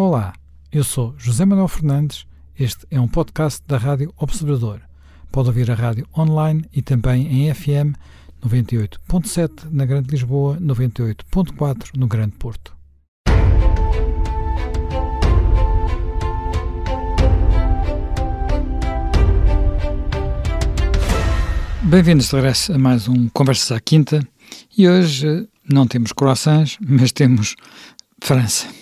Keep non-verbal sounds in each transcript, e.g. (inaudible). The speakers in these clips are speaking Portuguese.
Olá, eu sou José Manuel Fernandes. Este é um podcast da Rádio Observador. Pode ouvir a rádio online e também em FM 98.7 na Grande Lisboa, 98.4 no Grande Porto. Bem-vindos de regresso a mais um Conversas à Quinta e hoje eh, não temos croissants, mas temos França.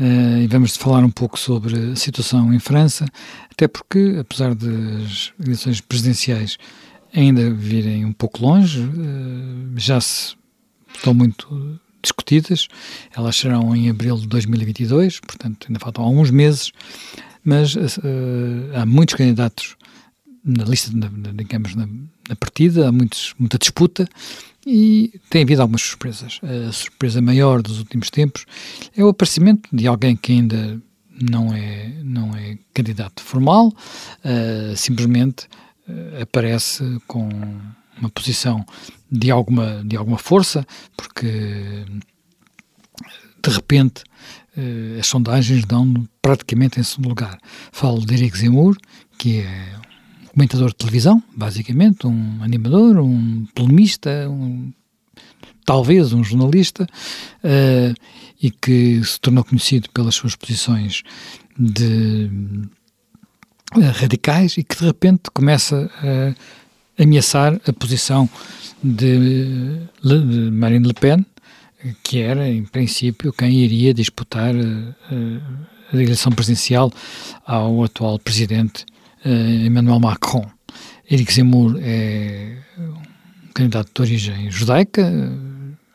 Uh, e vamos falar um pouco sobre a situação em França, até porque, apesar das eleições presidenciais ainda virem um pouco longe, uh, já se estão muito discutidas. Elas serão em abril de 2022, portanto ainda faltam alguns meses, mas uh, há muitos candidatos na lista, na, digamos, na, na, partida, há muitos, muita disputa e tem havido algumas surpresas. A surpresa maior dos últimos tempos é o aparecimento de alguém que ainda não é, não é candidato formal, uh, simplesmente uh, aparece com uma posição de alguma, de alguma força, porque de repente uh, as sondagens dão praticamente em segundo lugar. Falo de Eric Zemmour, que é comentador de televisão, basicamente, um animador, um polemista, um, talvez um jornalista, uh, e que se tornou conhecido pelas suas posições de uh, radicais e que de repente começa a ameaçar a posição de, de Marine Le Pen, que era, em princípio, quem iria disputar uh, a eleição presidencial ao atual presidente Emmanuel Macron. Eric Zemmour é um candidato de origem judaica,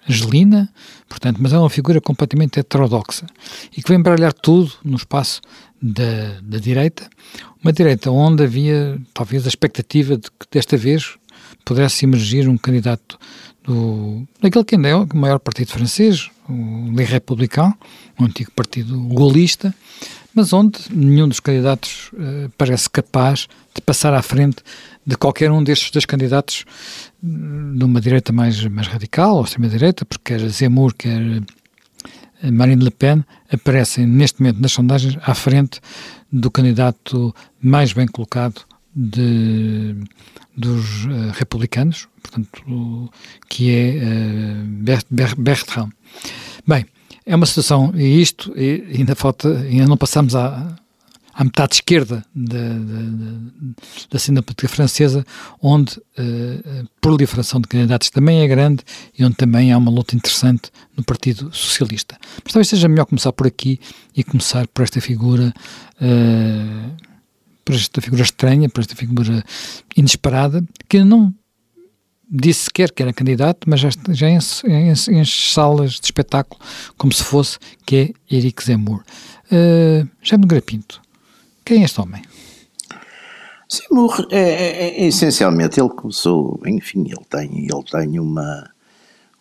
angelina, portanto, mas é uma figura completamente heterodoxa e que vem baralhar tudo no espaço da, da direita, uma direita onde havia talvez a expectativa de que desta vez pudesse emergir um candidato do, daquele que ainda é o maior partido francês, o Les Républicains, um antigo partido golista, mas onde nenhum dos candidatos uh, parece capaz de passar à frente de qualquer um destes dois candidatos de uma direita mais, mais radical, ou extrema-direita, porque quer Zemmour, quer eh, Marine Le Pen, aparecem neste momento nas sondagens à frente do candidato mais bem colocado de, dos uh, republicanos, portanto, que é uh, Bertrand. Bem, é uma situação, e isto e ainda falta, ainda não passamos à, à metade esquerda da, da, da cena política francesa, onde uh, a proliferação de candidatos também é grande e onde também há uma luta interessante no Partido Socialista. Mas talvez seja melhor começar por aqui e começar por esta figura, uh, por esta figura estranha, por esta figura inesperada, que não disse sequer que era candidato, mas já, já enche salas de espetáculo como se fosse, que é Eric Zemmour. Uh, Jaime Grapinto, quem é este homem? Zemmour, é, é, é, essencialmente, ele começou, enfim, ele tem, ele tem uma,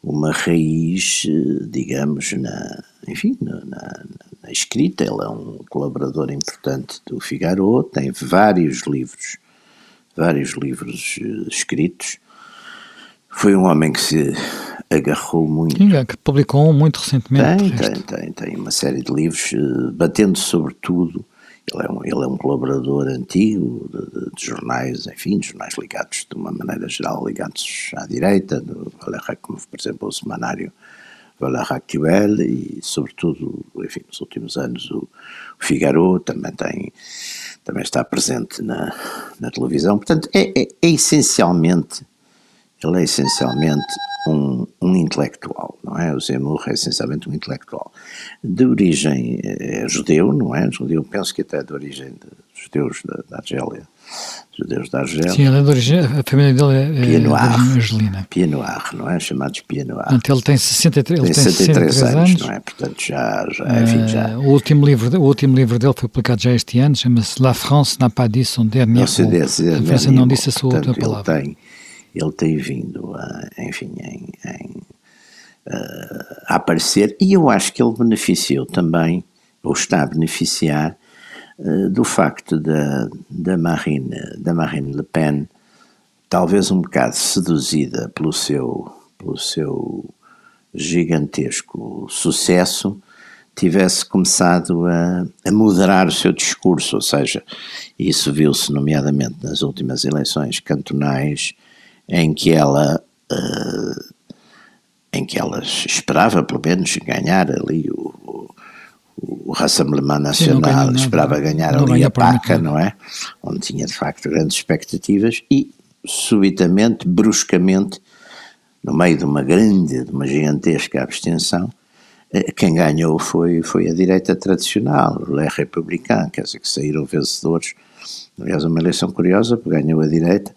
uma raiz, digamos, na, enfim, na, na, na escrita, ele é um colaborador importante do Figaro, tem vários livros, vários livros uh, escritos, foi um homem que se agarrou muito. Sim, é, que publicou muito recentemente. Tem, tem, tem, tem uma série de livros, uh, batendo sobretudo. Ele é, um, ele é um colaborador antigo de, de, jornais, enfim, de jornais ligados, de uma maneira geral, ligados à direita, do como por exemplo o semanário Actuel e, sobretudo, enfim, nos últimos anos o, o Figaro também tem, também está presente na, na televisão. Portanto, é, é, é essencialmente ele é essencialmente um, um, intelectual, não é? O Zemmour é essencialmente um intelectual. De origem é, judeu, não é? Judeu, penso que até de origem de judeus da, da Argélia. Judeus da Argélia. Sim, ele é de origem, a família dele é, é Pianoir, argelina. Pianoir, não é? Chamados Pianoir. Portanto, ele tem 63, ele tem 63, 63 anos, anos, não é? Portanto, já, já, enfim, já. O, último livro, o último livro dele foi publicado já este ano, chama-se La France n'a pas dit son dernier mot. A França não disse a sua última palavra. Tem, ele tem vindo a, enfim, em, em, a aparecer e eu acho que ele beneficiou também, ou está a beneficiar, do facto da, da, Marine, da Marine Le Pen, talvez um bocado seduzida pelo seu, pelo seu gigantesco sucesso, tivesse começado a, a, moderar o seu discurso, ou seja, isso viu-se nomeadamente nas últimas eleições cantonais, em que ela uh, em que ela esperava pelo menos ganhar ali o, o, o Rassemblement Nacional, Sim, esperava ganhar ali a PACA, não é? Onde tinha de facto grandes expectativas e subitamente, bruscamente, no meio de uma grande, de uma gigantesca abstenção, eh, quem ganhou foi, foi a direita tradicional, o Les Républicains, quer dizer, que saíram vencedores. Aliás, uma eleição curiosa, porque ganhou a direita,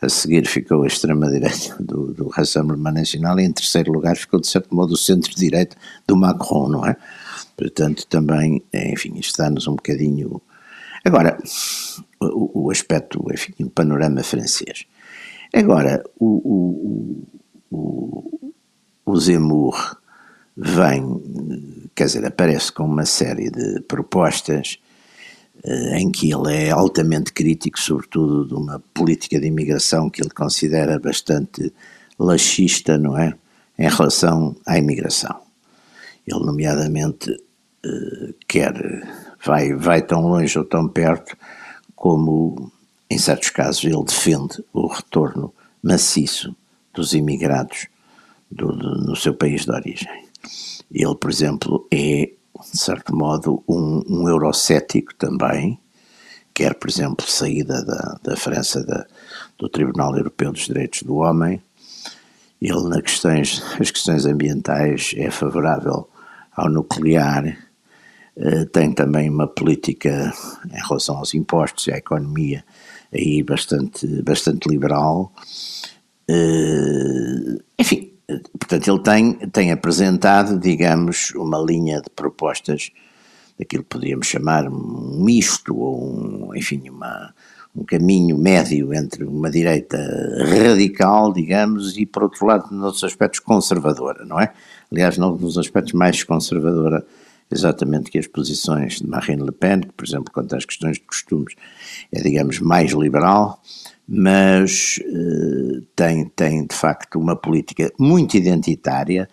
a seguir ficou a extrema-direita (laughs) do, do Rassemblement Nacional e em terceiro lugar ficou, de certo modo, o centro-direita do Macron, não é? Portanto, também, enfim, isto dá-nos um bocadinho... Agora, o, o aspecto, enfim, o panorama francês. Agora, o, o, o, o Zemmour vem, quer dizer, aparece com uma série de propostas em que ele é altamente crítico, sobretudo de uma política de imigração que ele considera bastante laxista, não é? Em relação à imigração. Ele, nomeadamente, eh, quer, vai, vai tão longe ou tão perto como, em certos casos, ele defende o retorno maciço dos imigrados do, do, no seu país de origem. Ele, por exemplo, é, de certo modo, um, um eurocético também, quer, por exemplo, saída da, da França da, do Tribunal Europeu dos Direitos do Homem. Ele, nas questões, as questões ambientais, é favorável ao nuclear, eh, tem também uma política em relação aos impostos e à economia aí bastante, bastante liberal. Eh, enfim, portanto, ele tem, tem apresentado, digamos, uma linha de propostas daquilo que podíamos chamar um misto, ou um, enfim, uma, um caminho médio entre uma direita radical, digamos, e por outro lado, nos aspectos conservadora, não é? Aliás, nos aspectos mais conservadora, exatamente que as posições de Marine Le Pen, que, por exemplo, quanto às questões de costumes, é, digamos, mais liberal, mas uh, tem, tem de facto uma política muito identitária.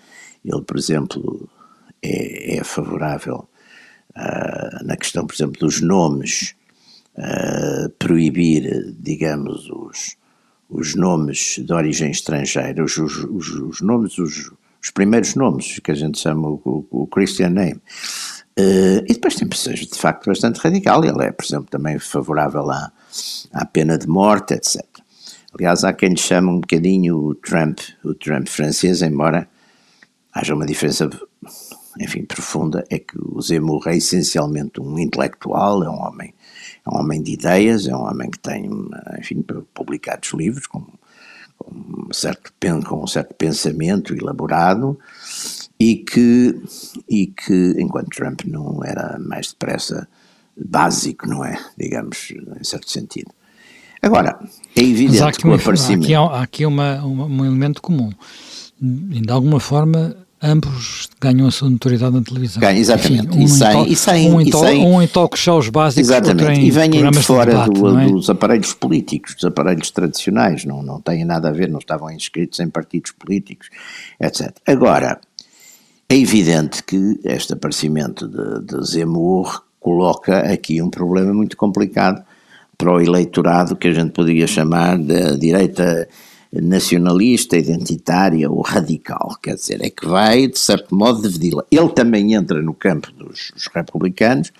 Ele, por exemplo, é, é favorável uh, na questão, por exemplo, dos nomes, uh, proibir, digamos, os, os nomes de origem estrangeira, os, os, os, os nomes, os, os, primeiros nomes, que a gente chama o, o, o Christian name. Uh, e depois tem pessoas de facto bastante radical. Ele é, por exemplo, também favorável à, à pena de morte, etc. Aliás, há quem lhe chame um bocadinho o Trump, o Trump francês, embora haja uma diferença, enfim, profunda, é que o Zemmour é essencialmente um intelectual, é um homem, é um homem de ideias, é um homem que tem, enfim, publicados livros com, com, um, certo, com um certo pensamento elaborado, e que, e que enquanto Trump não era mais depressa básico, não é? Digamos, em certo sentido. Agora, é evidente que o aparecimento... Aqui há, aqui uma, uma, um elemento comum. De alguma forma, ambos ganham a sua notoriedade na televisão. Ganha, exatamente. Enfim, um, e saem, e saem, um, em um em talk shows básicos, exatamente. e vêm de fora de debate, do, é? dos aparelhos políticos, dos aparelhos tradicionais, não, não têm nada a ver, não estavam inscritos em partidos políticos, etc. Agora, é evidente que este aparecimento de, de Zemmour coloca aqui um problema muito complicado para o eleitorado que a gente poderia chamar de direita nacionalista, identitária ou radical, quer dizer, é que vai, de certo modo, dividi-la. Ele também entra no campo dos, dos, republicanos,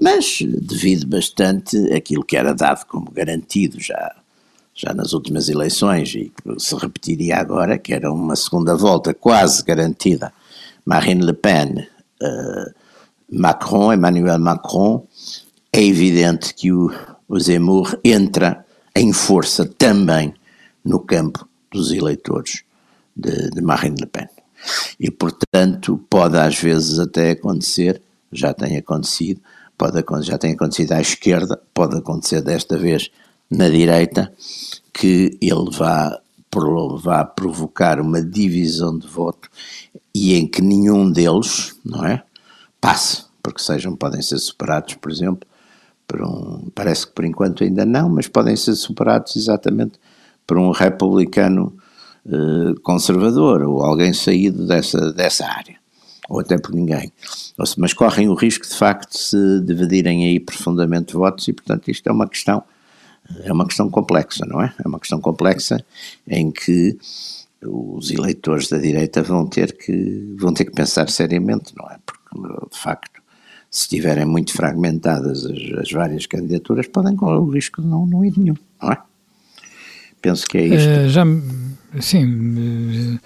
mas devido bastante àquilo que era dado como garantido já, já nas últimas eleições e que se repetiria agora, que era uma segunda volta quase garantida Marine Le Pen, uh, Macron, Emmanuel Macron, é evidente que o, o Zemmour entra em força também no campo dos eleitores de, de Marine Le Pen. E, portanto, pode às vezes até acontecer, já tem acontecido, pode, já tem acontecido à esquerda, pode acontecer desta vez na direita, que ele vá, vá provocar uma divisão de voto e em que nenhum deles, não é, passe, porque sejam, podem ser superados, por exemplo, por um, parece que por enquanto ainda não, mas podem ser superados exatamente por um republicano eh, conservador ou alguém saído dessa, dessa área. ou até por ninguém. Mas correm o risco, de facto, de se dividirem aí profundamente votos e, portanto, isto é uma questão, é uma questão complexa, não é? É uma questão complexa em que os eleitores da direita vão ter que, vão ter que pensar seriamente, não é? Porque, de facto, se estiverem muito fragmentadas as, as várias candidaturas, podem correr o risco de não, não ir nenhum, não é? Penso que é isto. Uh, já, sim,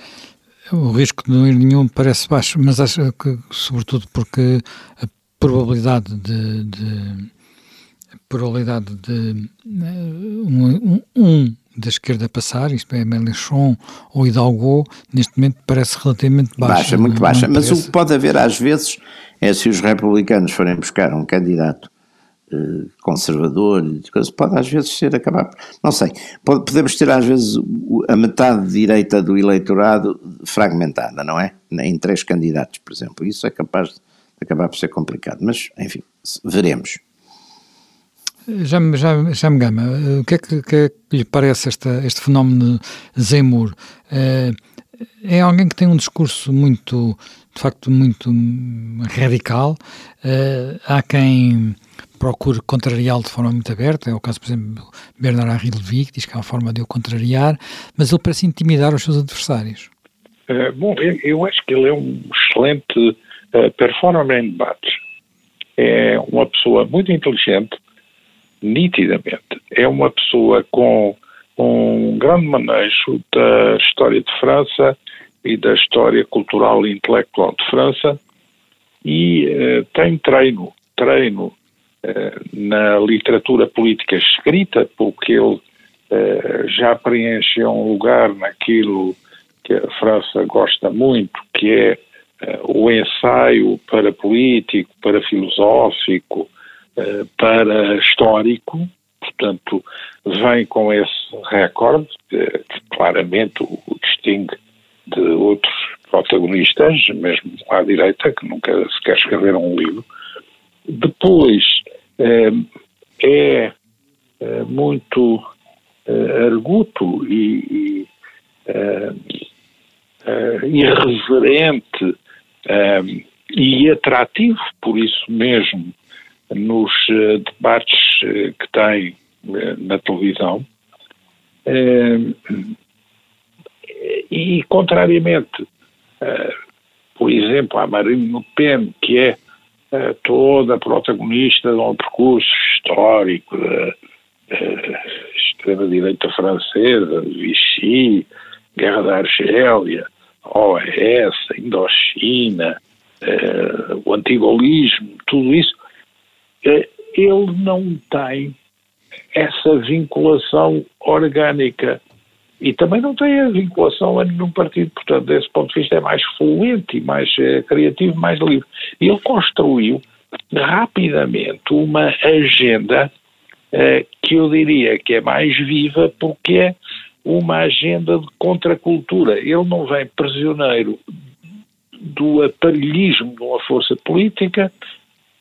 uh, o risco de não ir nenhum parece baixo, mas acho que, sobretudo porque a probabilidade de, de a probabilidade de uh, um, um, um da esquerda passar, isto é, Mélenchon ou Hidalgo, neste momento parece relativamente baixa. Baixa, muito baixa. Mas parece... o que pode haver às vezes é se os republicanos forem buscar um candidato eh, conservador, pode às vezes ser acabar, não sei, pode, podemos ter às vezes a metade direita do eleitorado fragmentada, não é? Em três candidatos, por exemplo. Isso é capaz de acabar por ser complicado, mas enfim, veremos. Já, já, já me gama, o que é que, que, é que lhe parece esta, este fenómeno Zemmour? É, é alguém que tem um discurso muito, de facto, muito radical. É, há quem procure contrariá-lo de forma muito aberta, é o caso, por exemplo, de Bernard Henri Levy, que diz que é uma forma de o contrariar, mas ele parece intimidar os seus adversários. É, bom, eu, eu, acho que ele é um excelente uh, performer em debates. É uma pessoa muito inteligente, nitidamente, é uma pessoa com um grande manejo da história de França e da história cultural e intelectual de França e uh, tem treino, treino na literatura política escrita, porque ele uh, já preencheu um lugar naquilo que a França gosta muito, que é o ensaio para político, para filosófico, eh, para histórico, portanto, vem com esse recorde, que, claramente o distingue de outros protagonistas, mesmo à direita, que nunca sequer escreveram um livro. Depois, eh, é, é muito é, arguto e, irreverente e atrativo, por isso mesmo, nos debates que tem na televisão. e, contrariamente, por exemplo, a Marine Le Pen, que é toda protagonista de um percurso histórico da extrema-direita francesa, Vichy, Guerra da Argélia, OAS, Indochina, o antigolismo, tudo isso, eh, ele não tem essa vinculação orgânica e também não tem a vinculação a nenhum partido. Portanto, desse ponto de vista, é mais fluente, mais é, criativo, mais livre. Ele construiu rapidamente uma agenda é, que eu diria que é mais viva porque é uma agenda de contracultura. Ele não vem prisioneiro do aparelhismo de uma força política,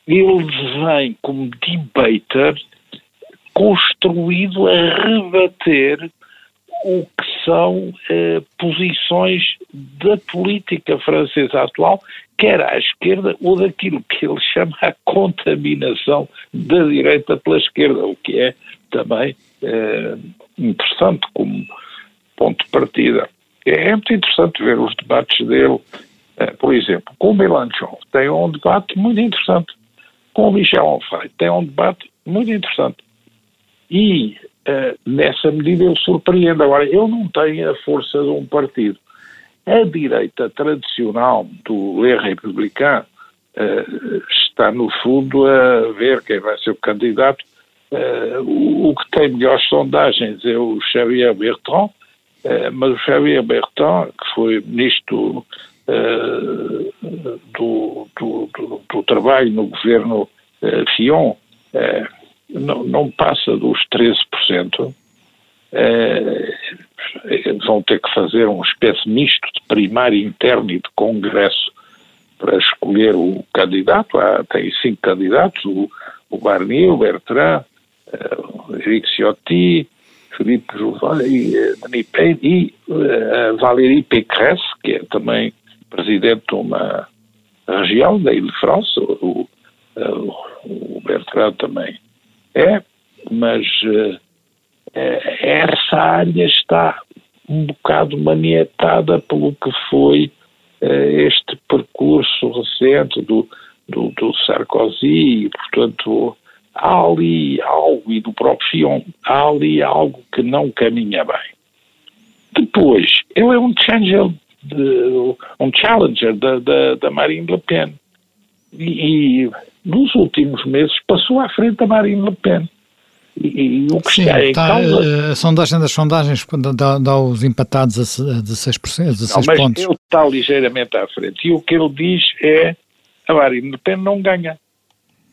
ele vem como debater construído a rebater o que são eh, posições da política francesa atual, quer à esquerda ou daquilo que ele (laughs) chama a contaminação da direita pela esquerda, o que é também eh, interessante como ponto de partida. É muito interessante ver os debates dele, eh, por exemplo, com o Mélenchon. Tem um debate muito interessante com o Michel Onfray. Tem um debate muito interessante. E, uh, nessa medida, ele surpreende. Agora, ele não tem a força de um partido. A direita tradicional do Le Républicain uh, está, no fundo, a ver quem vai ser o candidato. Uh, o, que tem melhores sondagens é o Xavier Bertrand, mas o Xavier Bertrand, que foi ministro do, do, do, do, trabalho no governo uh, não, não, passa dos 13%. vão ter que fazer uma espécie misto de primário interno e de congresso para escolher o candidato. Há, tem cinco candidatos, o, o Barnier, o Bertrand, o Eric Ciotti, Felipe Jouvin e, e uh, Valérie Pécresse, que é também presidente de uma região da Ile-de-France, o, o, o Bertrand também é, mas uh, essa área está um bocado manietada pelo que foi uh, este percurso recente do, do, do Sarkozy, e, portanto, há ali algo, e do próprio Fion, há ali algo que não caminha bem. Depois, ele é um challenger, de, um challenger da, da, da Marine Le Pen. E, e, nos últimos meses passou à frente da Marine Le Pen. E, e o que Sim, está em causa... Eh, a sondagem das sondagens dá, dá os empatados a 16%, a 16 não, mas pontos. ele está ligeiramente à frente. E o que ele diz é a Marine Le Pen não ganha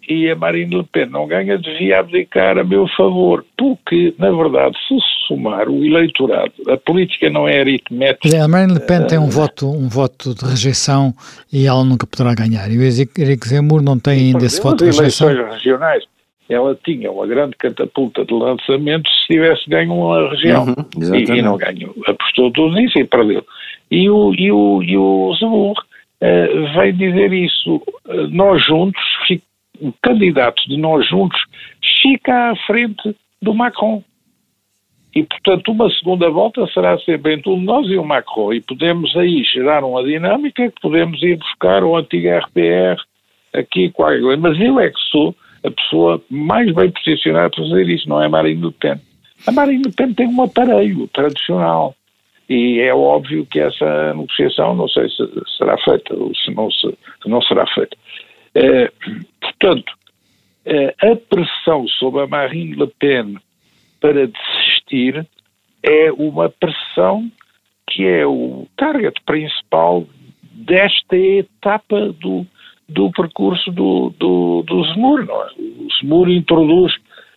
e a Marine Le Pen não ganha, devia abdicar a meu favor, porque, na verdade, se somar o eleitorado, a política não é aritmética. A Marine Le Pen tem um, uh, voto, um voto de rejeição e ela nunca poderá ganhar. E o Henrique Zemmour não tem ainda esse voto de rejeição. eleições regionais, ela tinha uma grande catapulta de lançamento se tivesse ganho uma região. Uhum, e, e, não ganhou. Apostou tudo nisso e perdeu. E o, e o, e o Zemmour uh, veio dizer isso. Uh, nós juntos o candidato de nós juntos fica à frente do Macron. E, portanto, uma segunda volta será sempre entre nós e o Macron. E podemos aí gerar uma dinâmica que podemos ir buscar o antigo RPR aqui com a Mas eu é que sou a pessoa mais bem posicionada para fazer isso, não é a Marine Le Pen. A Marine Le Pen tem um aparelho tradicional. E é óbvio que essa negociação, não sei se será feita ou se não, se, se não será feita. É, portanto, é, a pressão sobre a Marine Le Pen para desistir é uma pressão que é o target principal desta etapa do, do percurso do, do, do Zemmour. Não é? O Zemmour introduz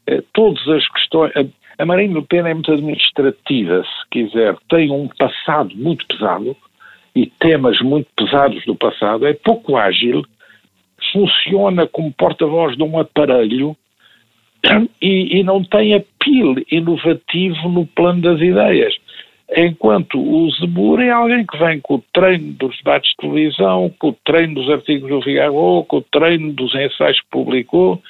eh, todas as questões. A, a Marine Le Pen é muito administrativa, se quiser, tem um passado muito pesado e temas muito pesados do passado, é pouco ágil funciona como porta-voz de um aparelho e, e, não tem apelo inovativo no plano das ideias. Enquanto o Zemur é alguém que vem com o treino dos debates de televisão, com o treino dos artigos do Figaro, com o treino dos ensaios que publicou,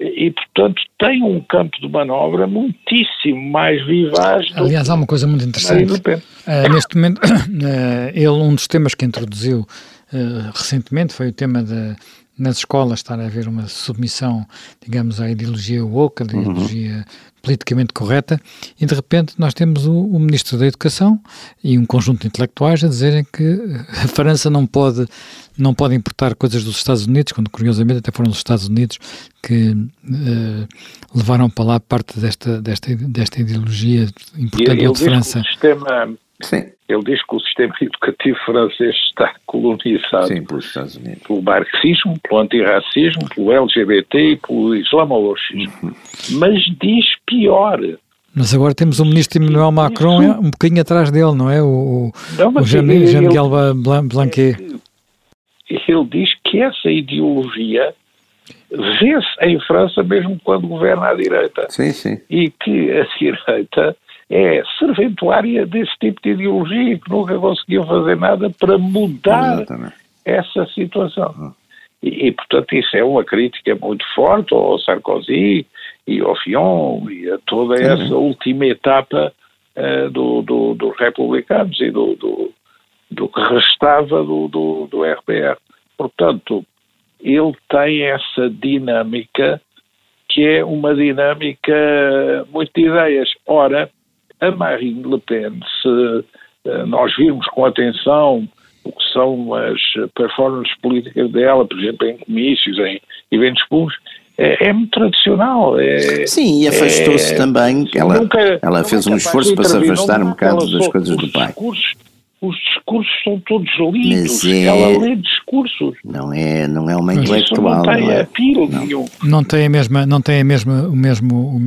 e, portanto, tem um campo de manobra muitíssimo mais vivaz. Aliás, há uma coisa muito interessante. Uh, neste momento, uh, (coughs) ele, um dos temas que introduziu uh, recentemente foi o tema da nas escolas estar a haver uma submissão, digamos, à ideologia woke, à uhum. ideologia uhum. politicamente correta, e de repente nós temos o, o, Ministro da Educação e um conjunto de intelectuais a dizerem que (laughs) a França não pode, não pode importar coisas dos Estados Unidos, quando curiosamente até foram os Estados Unidos que uh, levaram para lá parte desta, desta, desta ideologia importante de França. sistema Sim. Ele diz que o sistema (laughs) educativo francês está colonizado Sim, pelos Estados Unidos. pelo marxismo, pelo antirracismo, pelo LGBT e pelo islamologismo. Uhum. Mas diz pior. Mas agora temos o ministro Emmanuel Macron Isso. um bocadinho atrás dele, não é? O, não, o Jean-Miguel Blanquet. Ele diz que essa ideologia vê-se em França mesmo quando governa a direita. Sim, sim. E que a (laughs) direita é serventuária desse tipo de ideologia que nunca conseguiu fazer nada para mudar Exatamente. essa situação. Uhum. E, e, portanto, isso é uma crítica muito forte ao Sarkozy e ao Fion e a toda essa última etapa uh, do, do, dos republicanos e do, do, do que restava do, do, do RPR. Portanto, ele tem essa dinâmica que é uma dinâmica muito de ideias. Ora, a Marine Le Pen, se eh, nós virmos com atenção o que são as performances políticas dela, por exemplo, em comícios, em eventos públicos, é, é muito tradicional. É, Sim, e afastou-se é, também, ela, nunca, ela fez um esforço para se afastar um bocado das coisas do pai. Discursos os discursos são todos lindos, é... ela lê discursos. Não é, não é uma intelectual. Não tem não é? apelo não. nenhum. Não tem a mesma, não tem a mesma, o mesmo,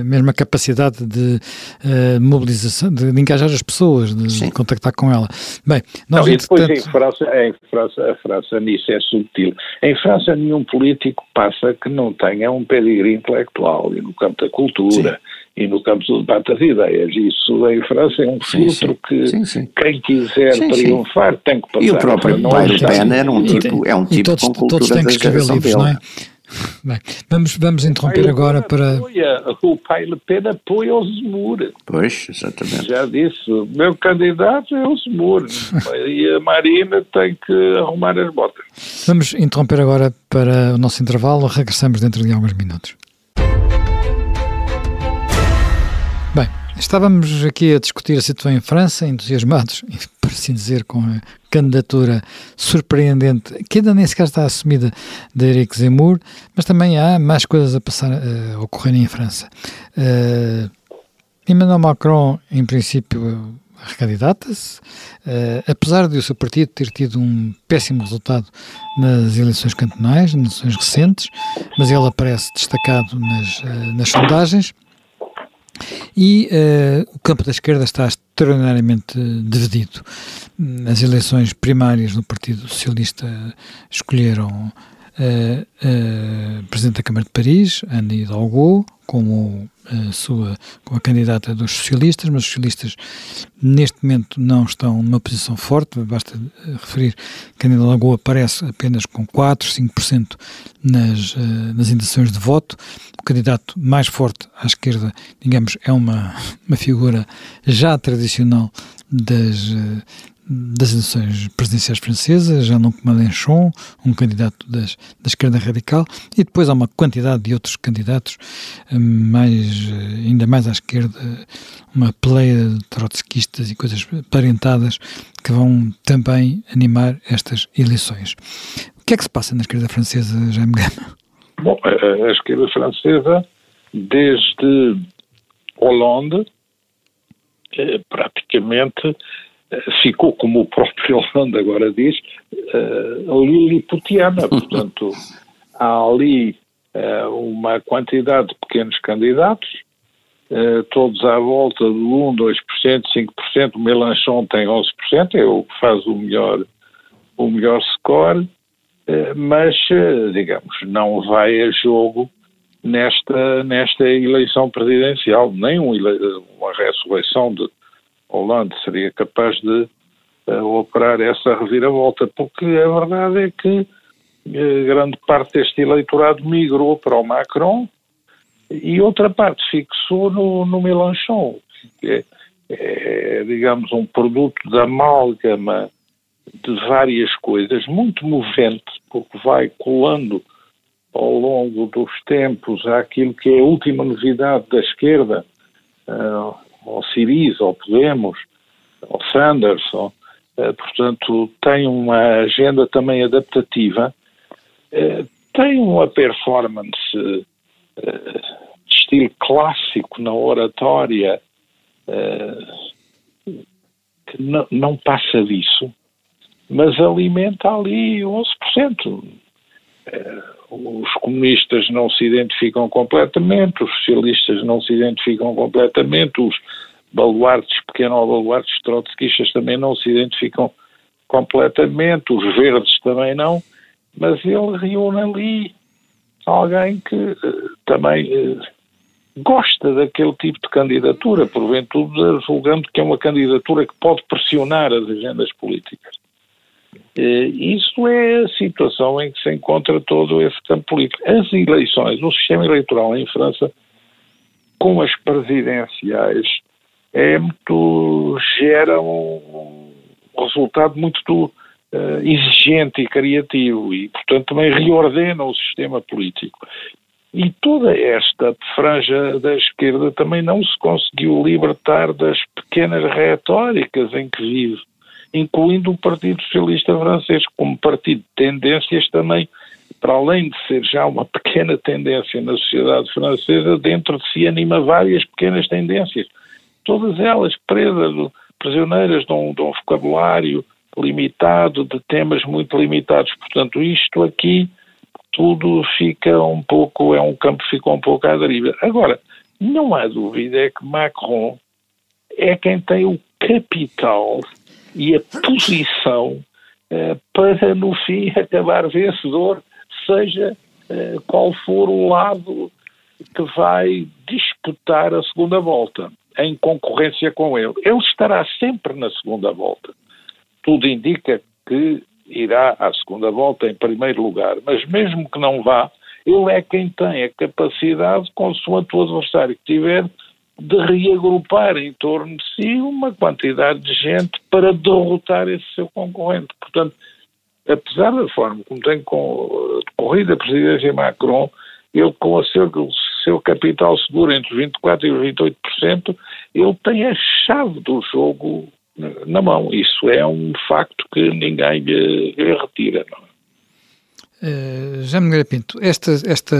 a mesma capacidade de uh, mobilização, de, de, engajar as pessoas, de, de, contactar com ela. Bem, nós não, e depois em, França, em França, a França nisso é subtil. Em França nenhum político passa que não tenha um pedigree intelectual e no campo da cultura. Sim e no campo do debate das ideias. Isso em França é um sim, filtro sim. que sim, quem quiser triunfar tem que passar. E o próprio Pai Le Pen era um tipo, é um tipo todos, com cultura todos têm que escrever livros, dele. não é? Bem, vamos, vamos interromper agora para. Apoia, o pai Le Pen apoia o Zemmour. Pois, exatamente. Já disse, o meu candidato é o Zemmour e a Marina tem que arrumar as botas. Vamos interromper agora para o nosso intervalo, regressamos dentro de alguns minutos. Bem, estávamos aqui a discutir a situação em França, entusiasmados, (laughs) por assim dizer, com a candidatura surpreendente, que ainda nem sequer está assumida de Eric Zemmour, mas também há mais coisas a passar, uh, a ocorrer em França. Uh, Emmanuel Macron, em princípio, recandidata-se, uh, apesar de o seu partido ter tido um péssimo resultado nas eleições cantonais, nas eleições recentes, mas ele aparece destacado nas, uh, nas sondagens. E uh, o campo da esquerda está extraordinariamente dividido. Nas eleições primárias no Partido Socialista escolheram uh, uh, Presidente da Câmara de Paris, Anne Hidalgo, como a sua como a candidata dos socialistas, mas os socialistas neste momento não estão numa posição forte, basta referir que a Anne Hidalgo aparece apenas com 4, 5% nas, uh, nas intenções de voto. O candidato mais forte à esquerda, digamos, é uma, (laughs) uma figura já tradicional das, das eleições presidenciais francesas, Jean-Luc Mélenchon, um candidato das, da esquerda radical, e depois há uma quantidade de outros candidatos, eh, mais, eh, ainda mais à esquerda, uma pleia de trotskistas e coisas parentadas que vão também animar estas eleições. O que é que se passa na esquerda francesa, Jaime Gama? Bom, a, a esquerda francesa, desde Hollande, eh, praticamente ficou, como o próprio (laughs) Hollande agora diz, uh, liliputiana. (laughs) Portanto, há ali uh, uma quantidade de pequenos candidatos, uh, todos à volta de 1, 2%, 5%. O Melanchon tem 11%, é o que faz o melhor, o melhor score, mas, digamos, não vai a jogo nesta, nesta eleição presidencial, nem uma ressurreição de Hollande seria capaz de uh, operar essa reviravolta, porque a verdade é que uh, grande parte deste eleitorado migrou para o Macron e outra parte fixou no, no Mélenchon, que é, é, digamos, um produto de amálgama de várias coisas, muito movente, porque vai colando ao longo dos tempos àquilo que é a última novidade da esquerda, uh, ao Siriza, ao Podemos, ao Sanders, ou, uh, portanto, tem uma agenda também adaptativa, uh, tem uma performance uh, de estilo clássico na oratória que não passa disso, mas alimenta ali 11% os comunistas não se identificam completamente, os socialistas não se identificam completamente, os baluartes, pequeno baluartes trotskistas também não se identificam completamente, os verdes também não, mas ele reúne ali alguém que uh, também uh, gosta daquele tipo de candidatura, porventura julgando que é uma candidatura que pode pressionar as agendas políticas. Eh, isso é a situação em que se encontra todo esse campo político. As eleições, o sistema eleitoral em França, com as presidenciais, é muito, gera um resultado muito uh, exigente e criativo e, portanto, também reordena o sistema político. E toda esta franja da esquerda também não se conseguiu libertar das pequenas retóricas em que vive incluindo o Partido Socialista Francês, como partido de tendências também, para além de ser já uma pequena tendência na sociedade francesa, dentro de si anima várias pequenas tendências, todas elas presas, prisioneiras de um, de um vocabulário limitado, de temas muito limitados. Portanto, isto aqui tudo fica um pouco, é um campo que fica um pouco à deriva. Agora, não há dúvida é que Macron é quem tem o capital e a posição uh, para, no fim, (laughs) acabar vencedor, seja uh, qual for o lado que vai disputar disputar a segunda volta, em concorrência com ele. Ele estará sempre na segunda volta. Tudo indica que irá à segunda volta em primeiro lugar, mas mesmo que não vá, ele é quem tem a capacidade, consoante o adversário que tiver, de reagrupar em torno de si uma quantidade de gente para derrotar esse seu concorrente. Portanto, apesar da forma como tem corrido a presidência Macron, ele com a seu, o seu capital seguro entre os 24% e os 28%, ele tem a chave do jogo na mão. Isso é um facto que ninguém lhe, lhe retira. Não? Uh, Já me Pinto, esta, esta,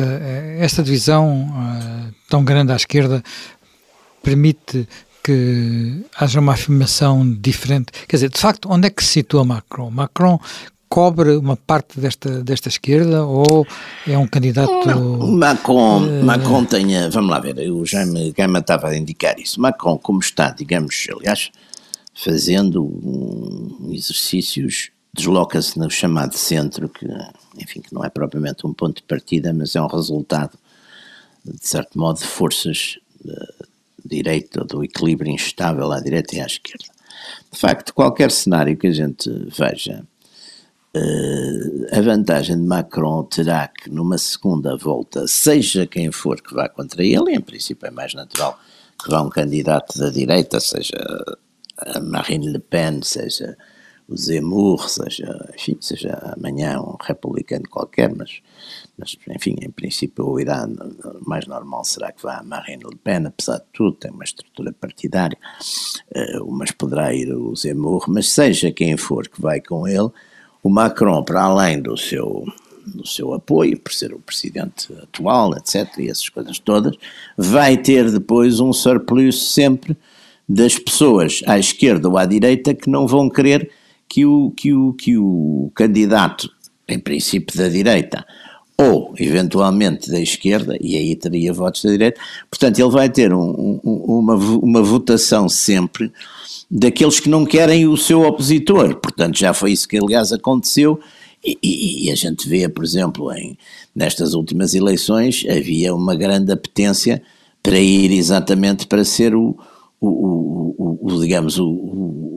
esta divisão uh, tão grande à esquerda permite que haja uma afirmação diferente. Quer dizer, de facto, onde é que se situa Macron? Macron cobre uma parte desta, desta esquerda ou é um candidato. Não, Macron, uh, Macron tenha. Vamos lá ver, o Jaime Gama estava a indicar isso. Macron, como está, digamos, aliás, fazendo um, exercícios, desloca-se no chamado centro, que, enfim, que não é propriamente um ponto de partida, mas é um resultado, de certo modo, de forças direita, do equilíbrio instável à direita e à esquerda. De facto, qualquer cenário que a gente veja, uh, a vantagem de Macron terá que, numa segunda volta, seja quem for que vá contra ele, em princípio é mais natural que vá um candidato da direita, seja Marine Le Pen, seja o Zemmour, seja, enfim, seja amanhã um republicano qualquer, mas, mas enfim, em princípio o Irã mais normal será que vá a Marine Le Pen, apesar de tudo, tem uma estrutura partidária, uh, mas poderá ir o Zemmour, mas seja quem for que vai com ele, o Macron, para além do seu do seu apoio, por ser o presidente atual, etc., e essas coisas todas, vai ter depois um surplus sempre das pessoas à esquerda ou à direita que não vão querer que o, que o, que o candidato, em princípio da direita, ou eventualmente da esquerda, e aí teria votos da direita, portanto ele vai ter um, um, uma, uma votação sempre daqueles que não querem o seu opositor, portanto já foi isso que aliás aconteceu, e, e, e, a gente vê, por exemplo, em, nestas últimas eleições havia uma grande apetência para ir exatamente para ser o, o, o, o digamos, o,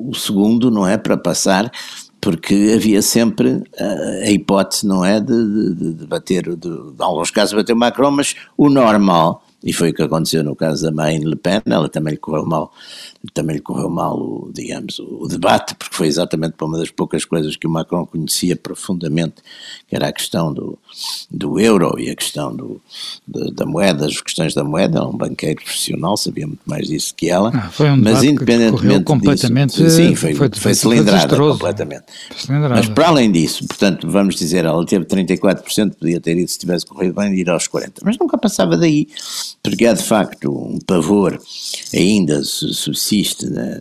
o, segundo, não é? Para passar, porque havia sempre a, a hipótese, não é? De, de, de bater, de, de, alguns casos bater Macron, mas o normal e foi o que aconteceu no caso da Marine Le Pen, ela também lhe correu mal, também lhe correu mal, o, digamos, o, debate, porque foi exatamente para uma das poucas coisas que o Macron conhecia profundamente, que era a questão do, do euro e a questão do, de, da moeda, as questões da moeda, um banqueiro profissional, sabia muito mais disso que ela, ah, um mas independentemente completamente, disso, sim, foi, foi, foi, foi cilindrada completamente. Cilindrada. Mas para além disso, portanto, vamos dizer, ela teve 34%, podia ter ido se tivesse corrido bem, ir aos 40%, mas nunca passava daí porque há de facto um pavor ainda subsiste né,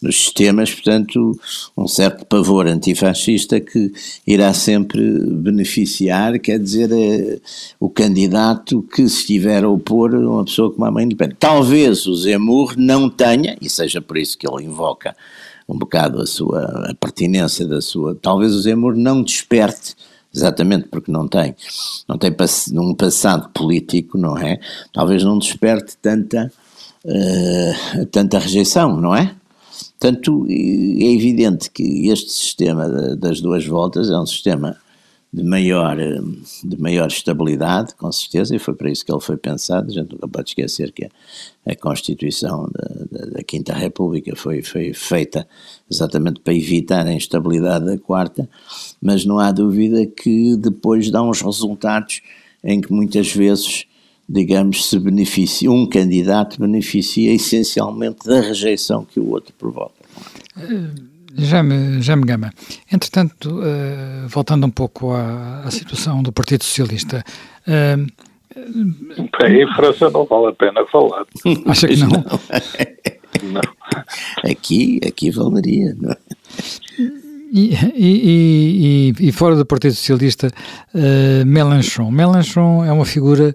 nos sistemas, portanto, um certo pavor antifascista que irá sempre beneficiar, quer dizer, é, o candidato que se estiver a opor a uma pessoa como a mãe independente. Talvez o Zemmour não tenha, e seja por isso que ele invoca um bocado a sua a pertinência da sua, talvez o Zemmour não desperte exatamente porque não tem, não tem um passado político, não é? Talvez não desperte tanta, uh, tanta rejeição, não é? Portanto, é evidente que este sistema das duas voltas é um sistema de maior, de maior estabilidade, com certeza, e foi para isso que ele foi pensado. A gente nunca pode esquecer que a, Constituição da, da, da, Quinta República foi, foi feita exatamente para evitar a instabilidade da Quarta, mas não há dúvida que depois dá uns resultados em que muitas vezes, digamos, se beneficia, um candidato beneficia essencialmente da rejeição que o outro provoca. Hum já me, já me gama. Entretanto, uh, voltando um pouco à, à, situação do Partido Socialista. Uh, Bem, em França não vale a pena falar. (laughs) Acha que não? (laughs) não. Aqui, aqui valeria, não é? E, e, e, e, fora do Partido Socialista, uh, Mélenchon. Mélenchon é uma figura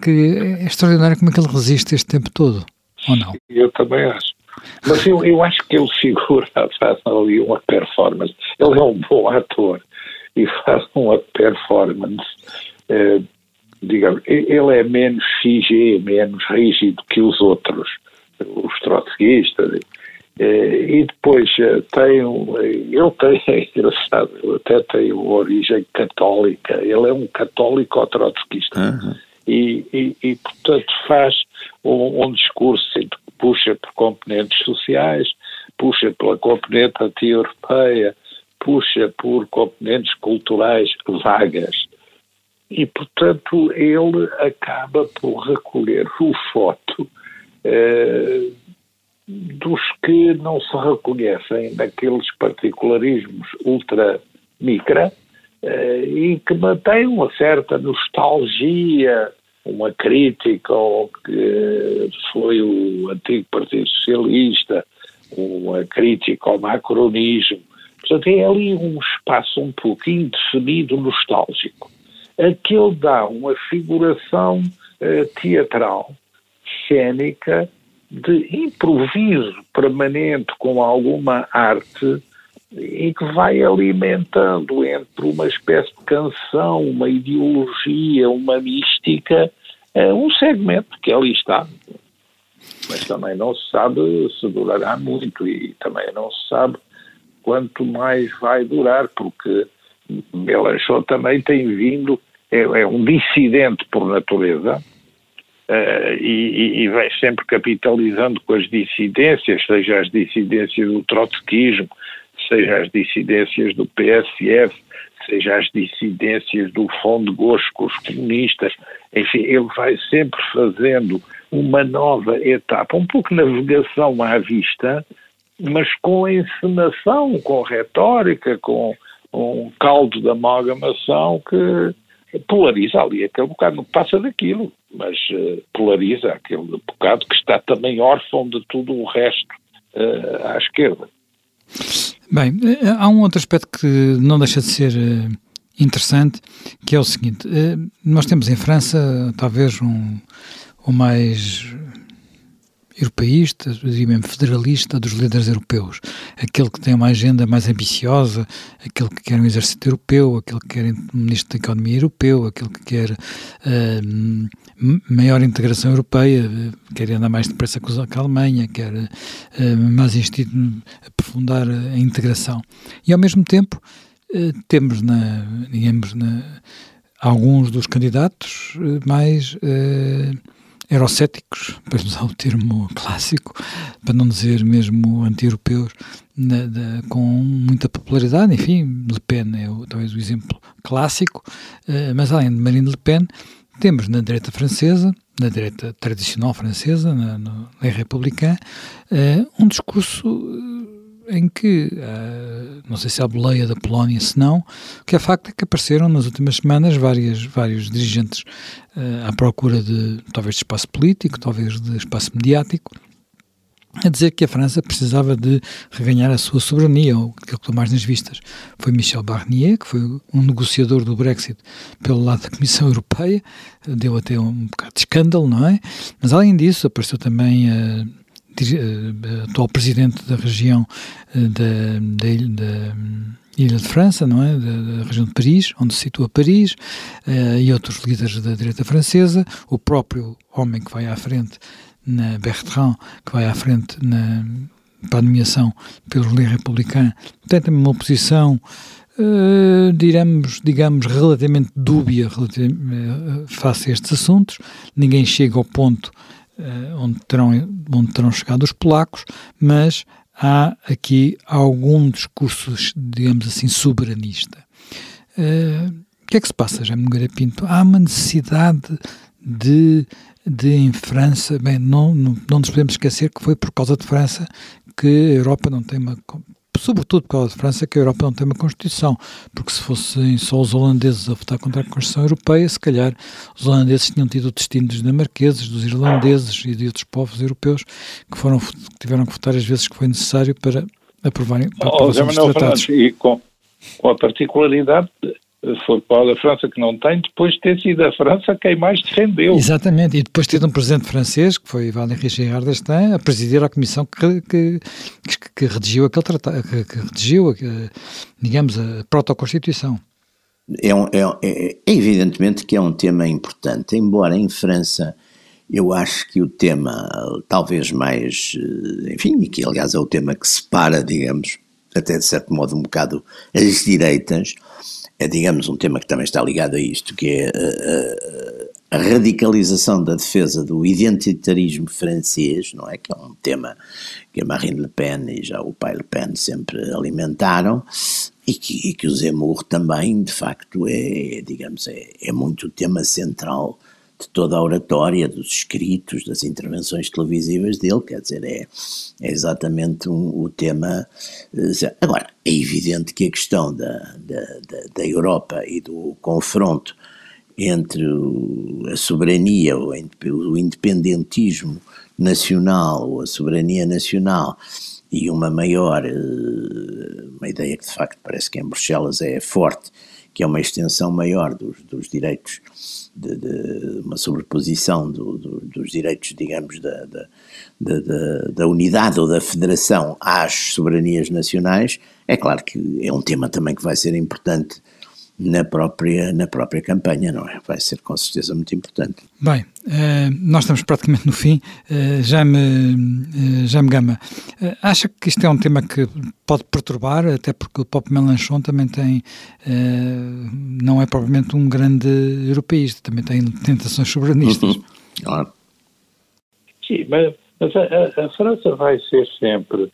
que é extraordinária como é que ele resiste este tempo todo, ou não? Eu também acho. Mas eu, eu acho que ele figura, faz ali uma performance. Ele é um bom ator e faz uma performance eh, digamos, ele é menos figé, menos rígido que os outros, os trotskistas. E depois tem, ele tem, (laughs) é engraçado, ele até tem uma origem católica, ele é um católico trotskista. Uhum. E, e, e, portanto, faz um, um discurso que puxa por componentes sociais, puxa pela componente anti-europeia, puxa por componentes culturais vagas. E, portanto, ele acaba por recolher o foto eh, dos que não se reconhecem naqueles particularismos ultra micra eh, e que mantêm uma certa nostalgia, uma crítica ao que foi o antigo Partido Socialista, uma crítica ao macronismo. Portanto, é ali um espaço um pouquinho definido nostálgico. Aquele dá uma figuração uh, teatral, cênica, de improviso permanente com alguma arte e que vai alimentando entre uma espécie de canção, uma ideologia, uma mística, uh, um segmento que ali está. Mas também não se sabe se durará muito e também não se sabe quanto mais vai durar, porque Melanchon também tem vindo, é, é um dissidente por natureza, uh, e, e, vem sempre capitalizando com as dissidências, seja as dissidências do trotskismo, seja as dissidências do PSF, seja as dissidências do Fundo Gosto com os comunistas, enfim, ele vai sempre fazendo uma nova etapa, um pouco navegação à vista, mas com encenação, com retórica, com um caldo de amalgamação que polariza ali aquele bocado, não passa daquilo, mas uh, polariza aquele bocado que está também órfão de tudo o resto uh, à esquerda. Bem, eh, há um outro aspecto que não deixa de ser uh, interessante, que é o seguinte: nós temos em França talvez um, o mais europeísta, diria mesmo federalista dos líderes europeus. Aquele que tem uma agenda mais ambiciosa, aquele que quer um exército europeu, aquele que quer um ministro da economia europeu, aquele que quer uh, maior integração europeia, quer andar mais depressa com a Alemanha, quer uh, mais aprofundar a integração. E ao mesmo tempo uh, temos na, digamos, na, alguns dos candidatos mais eurocéticos, para (laughs) usar o termo clássico, para não dizer mesmo anti-europeus, com muita popularidade. Enfim, Le Pen é o, talvez o exemplo clássico, uh, mas além de Marine Le Pen, temos na direita francesa, na direita tradicional francesa, na, no Les Républicains, uh, um discurso em que, uh, não sei se a boleia da Polónia, se não, o que é facto é que apareceram nas últimas semanas várias, vários dirigentes à procura de, talvez, de espaço político, talvez de espaço mediático, a dizer que a França precisava de reganhar a sua soberania, ou aquilo que estou mais nas vistas. Foi Michel Barnier, que foi um negociador do Brexit pelo lado da Comissão Europeia, deu até um bocado de escândalo, não é? Mas além disso, apareceu também a eh, atual presidente da região eh, da, da, da Ilha de França, não é? Da, da, região de Paris, onde se situa Paris, e outros líderes da direita francesa, o próprio homem que vai à frente na Bertrand, que vai à frente na, para a nomeação pelo Les Républicains, tem também uma posição, uh, diremos, digamos, relativamente dúbia uh, face a estes assuntos. Ninguém chega ao ponto uh, onde, terão, onde terão chegado os polacos, mas há aqui algum discurso, digamos assim, soberanista. O que é que se passa, Jaime Nogueira Pinto? Há uma necessidade de, de em França, bem, não, não, não nos podemos esquecer que foi por causa de França que a Europa não tem uma sobretudo por causa de França, que a Europa não tem uma Constituição, porque se fossem só os holandeses a votar contra a Constituição Europeia, se calhar os holandeses tinham tido o destino dos dinamarqueses, dos irlandeses e de outros povos europeus que, foram, que tiveram que votar as vezes que foi necessário para aprovarem para oh, tratados. E com, com a particularidade foi para a França que não tem, depois de ter sido a França quem mais defendeu. Exatamente, e depois de ter um presidente francês, que foi Valéry Giscard d'Estaing, a presidir a comissão que, que, que, que redigiu aquele tratado, que, que redigiu, digamos, a protoconstituição. é, um, é, é, é, evidentemente que é um tema importante, embora em França eu acho que o tema talvez mais, eh, enfim, e que aliás é o tema que separa, digamos, até de certo modo um bocado as direitas, é digamos um tema que também está ligado a isto, que é a, eh, a, a radicalização da defesa do identitarismo francês, não é? Que é um tema que a Marine Le Pen e já o pai Le Pen sempre alimentaram, e que, e que o Zemmour também, de facto, é, digamos, é, é muito tema central de toda a oratória, dos escritos, das intervenções televisivas dele, quer dizer, é, é exatamente um, o tema. Eh, agora, é evidente que a questão da, da, da, Europa e do confronto entre a soberania, o independentismo nacional, ou a soberania nacional e uma maior, eh, uma ideia que de facto parece que em Bruxelas é forte, que é uma extensão maior dos, dos direitos, de, de, uma sobreposição do, do, dos direitos, digamos, da, da, da, da, unidade ou da federação às soberanias nacionais, é claro que é um tema também que vai ser importante na própria, na própria campanha, não é? Vai ser com certeza muito importante. Bem, eh, nós estamos praticamente no fim. Uh, Jaime, uh, Jaime Gama, uh, acha que isto é um tema que pode perturbar, até porque o Pop Melanchon também tem, não é propriamente um grande europeísta, também tem tentações soberanistas. Uhum. Claro. Sim, mas, mas a, a, França vai ser sempre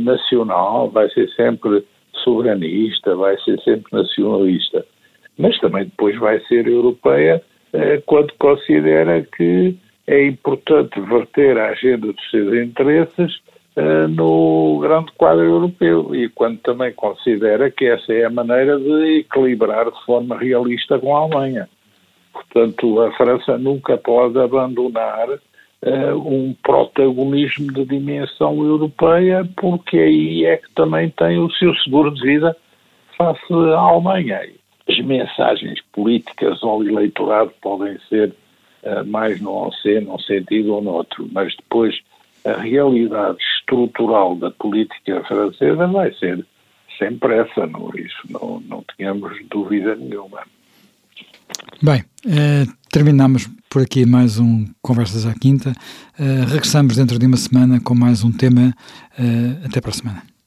nacional, vai ser sempre soberanista, vai ser sempre nacionalista, mas também depois vai ser europeia eh, quando considera que é importante verter a agenda dos seus interesses eh, no grande quadro europeu e quando também considera que essa é a maneira de equilibrar de forma realista com a Alemanha. Portanto, a França nunca pode abandonar um protagonismo de dimensão europeia, porque aí é que também tem o seu seguro de vida face à Alemanha. As mensagens políticas ao eleitorado podem ser uh, mais num, num sentido ou noutro, mas depois a realidade estrutural da política francesa vai ser sempre essa, não, isso não, não tínhamos dúvida nenhuma. Bem, eh, terminamos por aqui mais um Conversas à Quinta. Eh, regressamos dentro de uma semana com mais um tema. Eh, até para a semana.